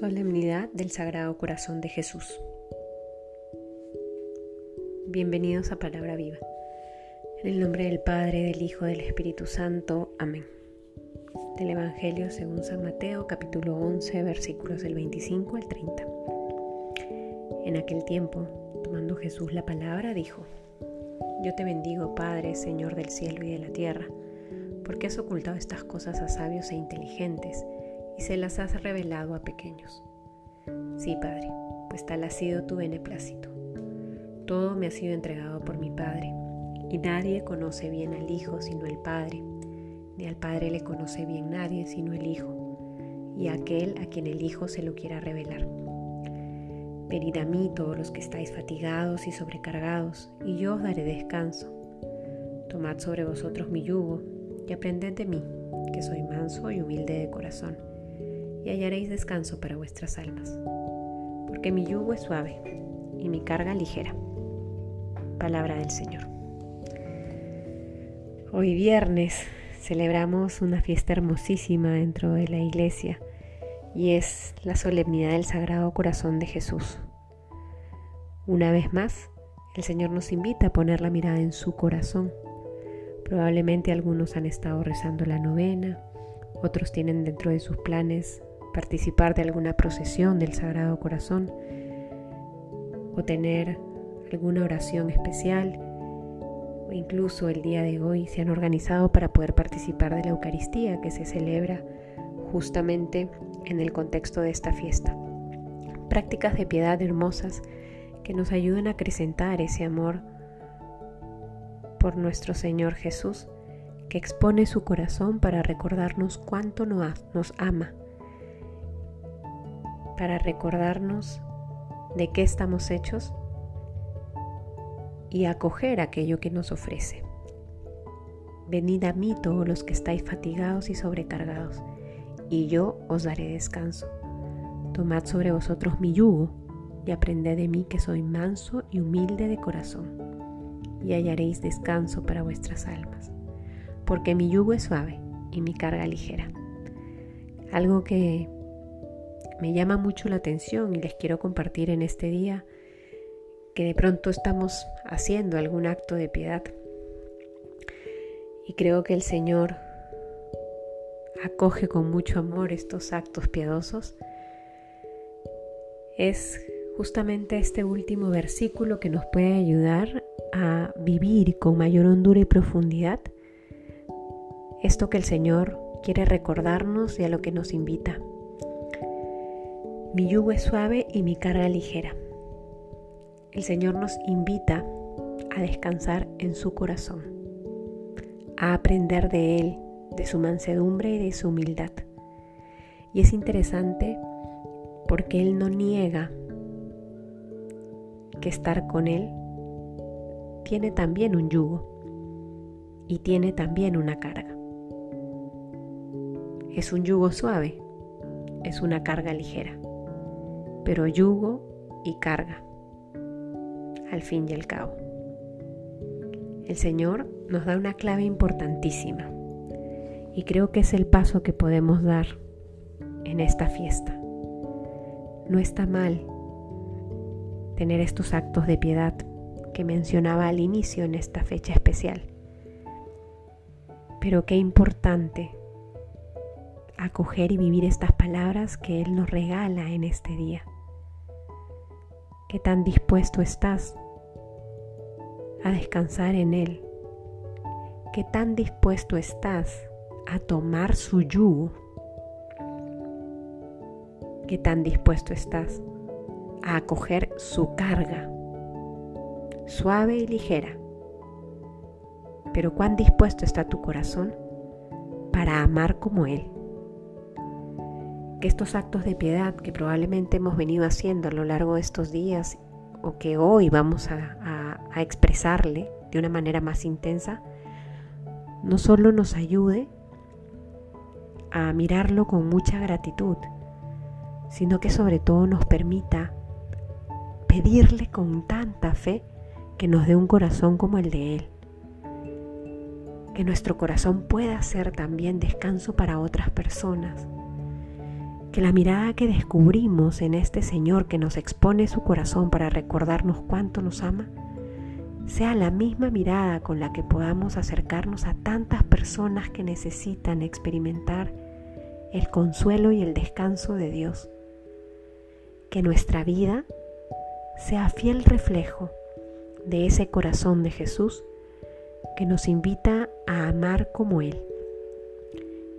Solemnidad del Sagrado Corazón de Jesús. Bienvenidos a Palabra Viva. En el nombre del Padre, del Hijo, del Espíritu Santo. Amén. Del Evangelio según San Mateo, capítulo 11, versículos del 25 al 30. En aquel tiempo, tomando Jesús la palabra, dijo, Yo te bendigo, Padre, Señor del cielo y de la tierra, porque has ocultado estas cosas a sabios e inteligentes y se las has revelado a pequeños. Sí, Padre, pues tal ha sido tu beneplácito. Todo me ha sido entregado por mi Padre, y nadie conoce bien al Hijo sino el Padre, ni al Padre le conoce bien nadie sino el Hijo, y aquel a quien el Hijo se lo quiera revelar. Venid a mí todos los que estáis fatigados y sobrecargados, y yo os daré descanso. Tomad sobre vosotros mi yugo, y aprended de mí, que soy manso y humilde de corazón y hallaréis descanso para vuestras almas, porque mi yugo es suave y mi carga ligera. Palabra del Señor. Hoy viernes celebramos una fiesta hermosísima dentro de la iglesia y es la solemnidad del Sagrado Corazón de Jesús. Una vez más, el Señor nos invita a poner la mirada en su corazón. Probablemente algunos han estado rezando la novena, otros tienen dentro de sus planes participar de alguna procesión del Sagrado Corazón o tener alguna oración especial o incluso el día de hoy se han organizado para poder participar de la Eucaristía que se celebra justamente en el contexto de esta fiesta. Prácticas de piedad hermosas que nos ayudan a acrecentar ese amor por nuestro Señor Jesús, que expone su corazón para recordarnos cuánto nos ama para recordarnos de qué estamos hechos y acoger aquello que nos ofrece. Venid a mí todos los que estáis fatigados y sobrecargados, y yo os daré descanso. Tomad sobre vosotros mi yugo y aprended de mí que soy manso y humilde de corazón, y hallaréis descanso para vuestras almas, porque mi yugo es suave y mi carga ligera. Algo que me llama mucho la atención y les quiero compartir en este día que de pronto estamos haciendo algún acto de piedad. Y creo que el Señor acoge con mucho amor estos actos piadosos. Es justamente este último versículo que nos puede ayudar a vivir con mayor hondura y profundidad esto que el Señor quiere recordarnos y a lo que nos invita. Mi yugo es suave y mi carga ligera. El Señor nos invita a descansar en su corazón, a aprender de Él, de su mansedumbre y de su humildad. Y es interesante porque Él no niega que estar con Él tiene también un yugo y tiene también una carga. Es un yugo suave, es una carga ligera pero yugo y carga, al fin y al cabo. El Señor nos da una clave importantísima y creo que es el paso que podemos dar en esta fiesta. No está mal tener estos actos de piedad que mencionaba al inicio en esta fecha especial. Pero qué importante acoger y vivir estas palabras que Él nos regala en este día. ¿Qué tan dispuesto estás a descansar en Él? ¿Qué tan dispuesto estás a tomar su yugo? ¿Qué tan dispuesto estás a acoger su carga? Suave y ligera. Pero cuán dispuesto está tu corazón para amar como Él que estos actos de piedad que probablemente hemos venido haciendo a lo largo de estos días o que hoy vamos a, expresarle de una manera más intensa, no solo nos ayude a mirarlo con mucha gratitud, sino que sobre todo nos permita pedirle con tanta fe que nos dé un corazón como el de Él. Que nuestro corazón pueda ser también descanso para otras personas Que la mirada que descubrimos en este Señor que nos expone su corazón para recordarnos cuánto nos ama, sea la misma mirada con la que podamos acercarnos a tantas personas que necesitan experimentar el consuelo y el descanso de Dios. Que nuestra vida sea fiel reflejo de ese corazón de Jesús que nos invita a amar como Él.